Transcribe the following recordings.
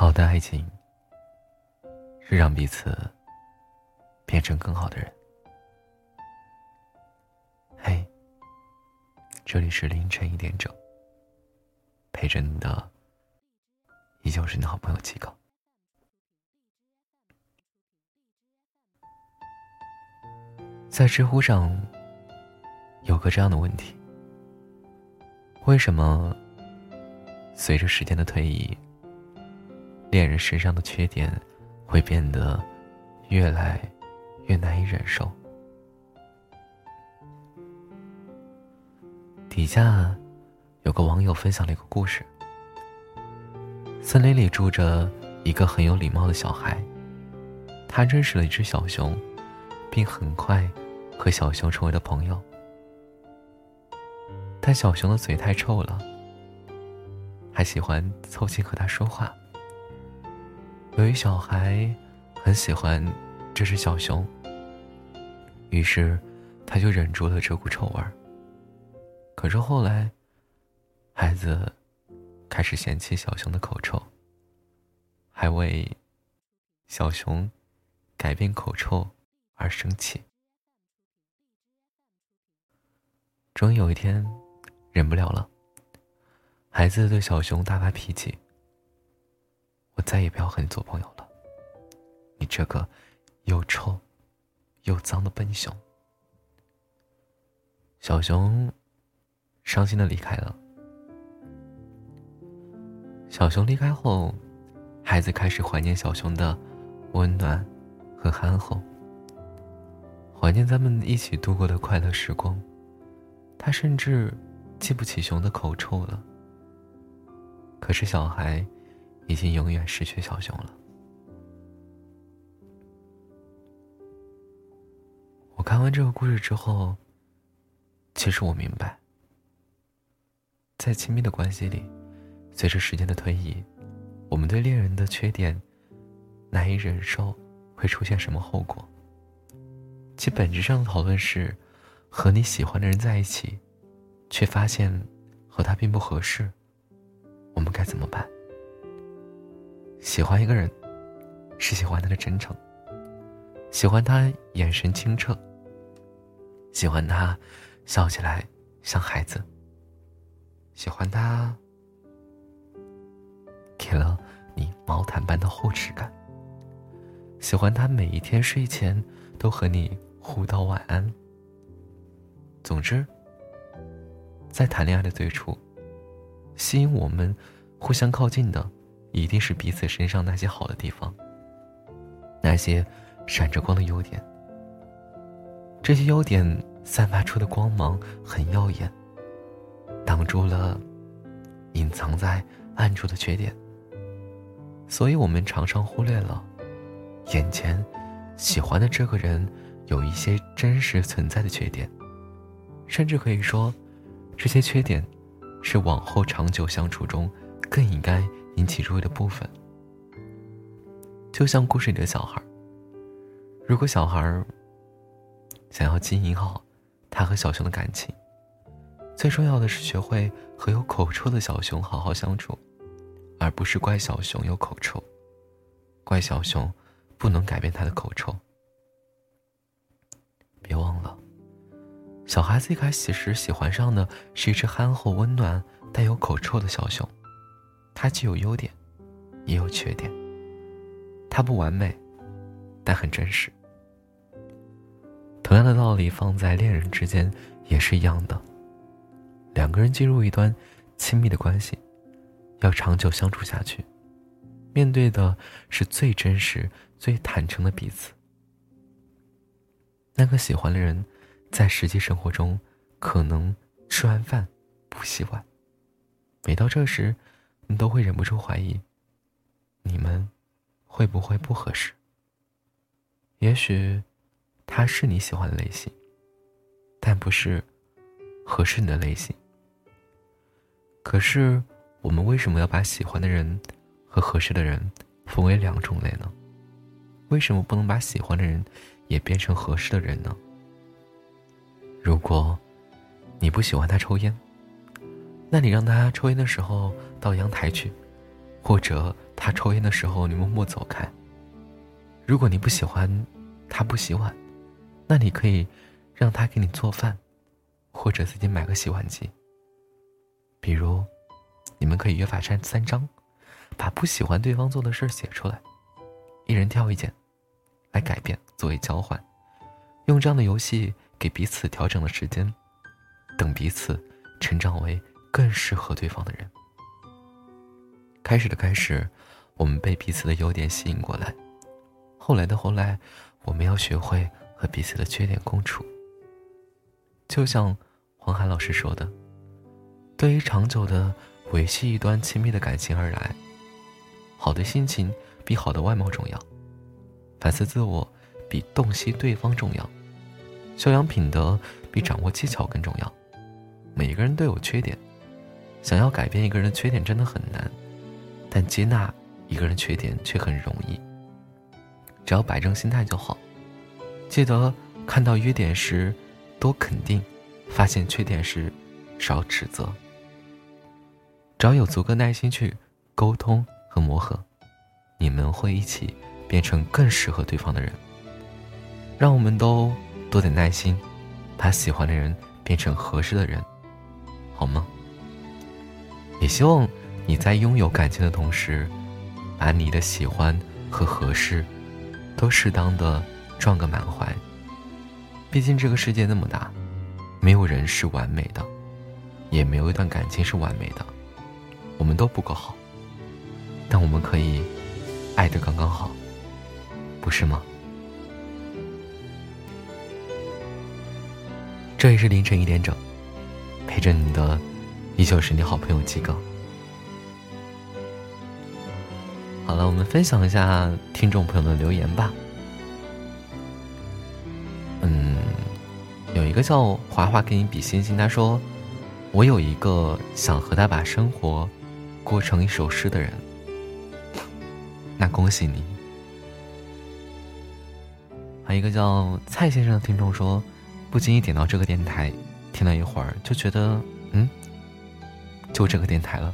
好的爱情是让彼此变成更好的人。嘿，这里是凌晨一点整，陪着你的依旧是你的好朋友七哥。在知乎上有个这样的问题：为什么随着时间的推移？恋人身上的缺点会变得越来越难以忍受。底下有个网友分享了一个故事：森林里住着一个很有礼貌的小孩，他认识了一只小熊，并很快和小熊成为了朋友。但小熊的嘴太臭了，还喜欢凑近和他说话。由于小孩很喜欢这只小熊，于是他就忍住了这股臭味儿。可是后来，孩子开始嫌弃小熊的口臭，还为小熊改变口臭而生气。终于有一天，忍不了了，孩子对小熊大发脾气。我再也不要和你做朋友了，你这个又臭又脏的笨熊。小熊伤心的离开了。小熊离开后，孩子开始怀念小熊的温暖和憨厚，怀念咱们一起度过的快乐时光。他甚至记不起熊的口臭了。可是小孩。已经永远失去小熊了。我看完这个故事之后，其实我明白，在亲密的关系里，随着时间的推移，我们对恋人的缺点难以忍受，会出现什么后果？其本质上的讨论是，和你喜欢的人在一起，却发现和他并不合适，我们该怎么办？喜欢一个人，是喜欢他的真诚，喜欢他眼神清澈，喜欢他笑起来像孩子，喜欢他给了你毛毯般的厚实感，喜欢他每一天睡前都和你互道晚安。总之，在谈恋爱的最初，吸引我们互相靠近的。一定是彼此身上那些好的地方，那些闪着光的优点。这些优点散发出的光芒很耀眼，挡住了隐藏在暗处的缺点。所以我们常常忽略了，眼前喜欢的这个人有一些真实存在的缺点，甚至可以说，这些缺点是往后长久相处中更应该。引起注意的部分，就像故事里的小孩如果小孩想要经营好他和小熊的感情，最重要的是学会和有口臭的小熊好好相处，而不是怪小熊有口臭，怪小熊不能改变他的口臭。别忘了，小孩子一开始时喜欢上的是一只憨厚、温暖、带有口臭的小熊。它既有优点，也有缺点。它不完美，但很真实。同样的道理放在恋人之间也是一样的。两个人进入一段亲密的关系，要长久相处下去，面对的是最真实、最坦诚的彼此。那个喜欢的人，在实际生活中可能吃完饭不洗碗，每到这时。你都会忍不住怀疑，你们会不会不合适？也许他是你喜欢的类型，但不是合适你的类型。可是，我们为什么要把喜欢的人和合适的人分为两种类呢？为什么不能把喜欢的人也变成合适的人呢？如果你不喜欢他抽烟，那你让他抽烟的时候到阳台去，或者他抽烟的时候你默默走开。如果你不喜欢他不洗碗，那你可以让他给你做饭，或者自己买个洗碗机。比如，你们可以约法三三章，把不喜欢对方做的事写出来，一人挑一件，来改变作为交换，用这样的游戏给彼此调整的时间，等彼此成长为更适合对方的人。开始的开始，我们被彼此的优点吸引过来；后来的后来，我们要学会和彼此的缺点共处。就像黄海老师说的：“对于长久的维系一段亲密的感情而来，好的心情比好的外貌重要，反思自我比洞悉对方重要，修养品德比掌握技巧更重要。每个人都有缺点，想要改变一个人的缺点真的很难。”但接纳一个人缺点却很容易，只要摆正心态就好。记得看到优点时多肯定，发现缺点时少指责。只要有足够耐心去沟通和磨合，你们会一起变成更适合对方的人。让我们都多点耐心，把喜欢的人变成合适的人，好吗？也希望。你在拥有感情的同时，把你的喜欢和合适，都适当的撞个满怀。毕竟这个世界那么大，没有人是完美的，也没有一段感情是完美的，我们都不够好。但我们可以爱的刚刚好，不是吗？这里是凌晨一点整，陪着你的依旧是你好朋友鸡哥。好了，我们分享一下听众朋友的留言吧。嗯，有一个叫华华给你比心心，他说：“我有一个想和他把生活过成一首诗的人。”那恭喜你。还有一个叫蔡先生的听众说：“不经意点到这个电台，听了一会儿就觉得，嗯，就这个电台了。”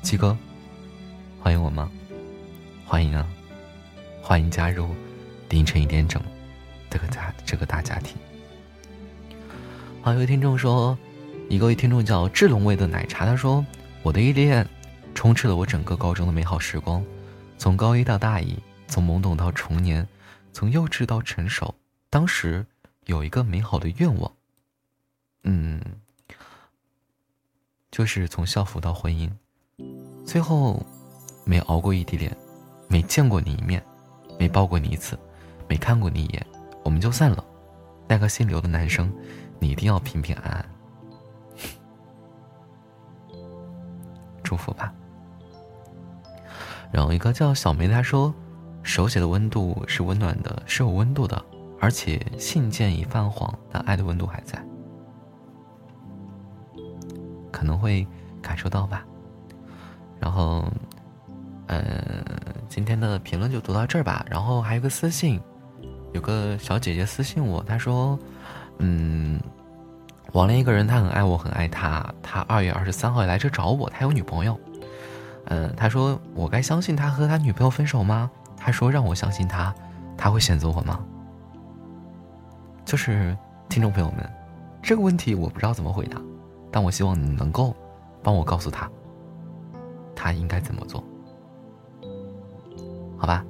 七哥，欢迎我吗？欢迎啊，欢迎加入凌晨一点整这个家这个大家庭。好，有位听众说，一个位听众叫智龙味的奶茶，他说：“我的依恋充斥了我整个高中的美好时光，从高一到大一，从懵懂到成年，从幼稚到成熟。当时有一个美好的愿望，嗯，就是从校服到婚姻，最后没熬过异地恋。”没见过你一面，没抱过你一次，没看过你一眼，我们就散了。那个姓刘的男生，你一定要平平安安。祝福吧。然后一个叫小梅，她说，手写的温度是温暖的，是有温度的，而且信件已泛黄，但爱的温度还在，可能会感受到吧。然后。嗯，今天的评论就读到这儿吧。然后还有个私信，有个小姐姐私信我，她说：“嗯，网恋一个人，他很爱我，很爱他。他二月二十三号来这找我，他有女朋友。嗯，他说我该相信他和他女朋友分手吗？他说让我相信他，他会选择我吗？就是听众朋友们，这个问题我不知道怎么回答，但我希望你能够帮我告诉他，他应该怎么做。”好吧，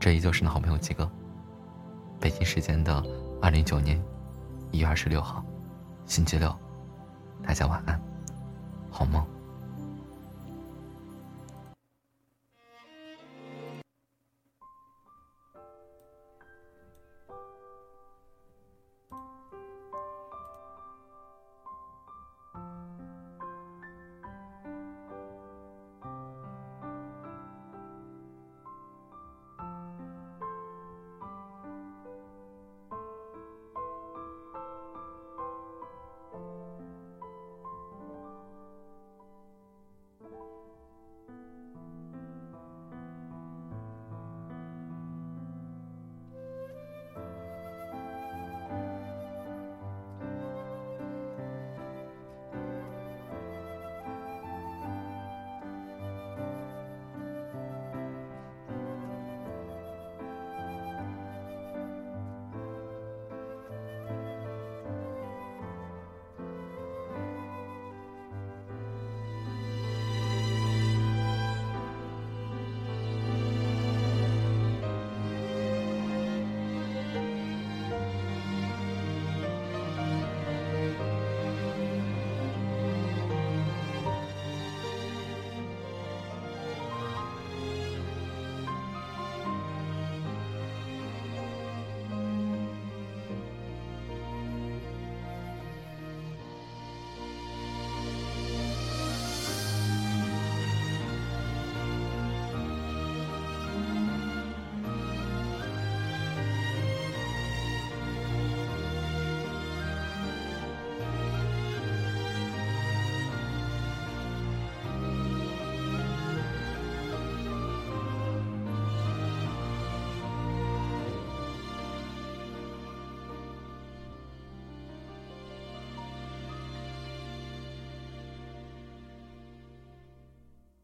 这依旧是你好朋友鸡哥。北京时间的二零一九年一月二十六号，星期六，大家晚安，好梦。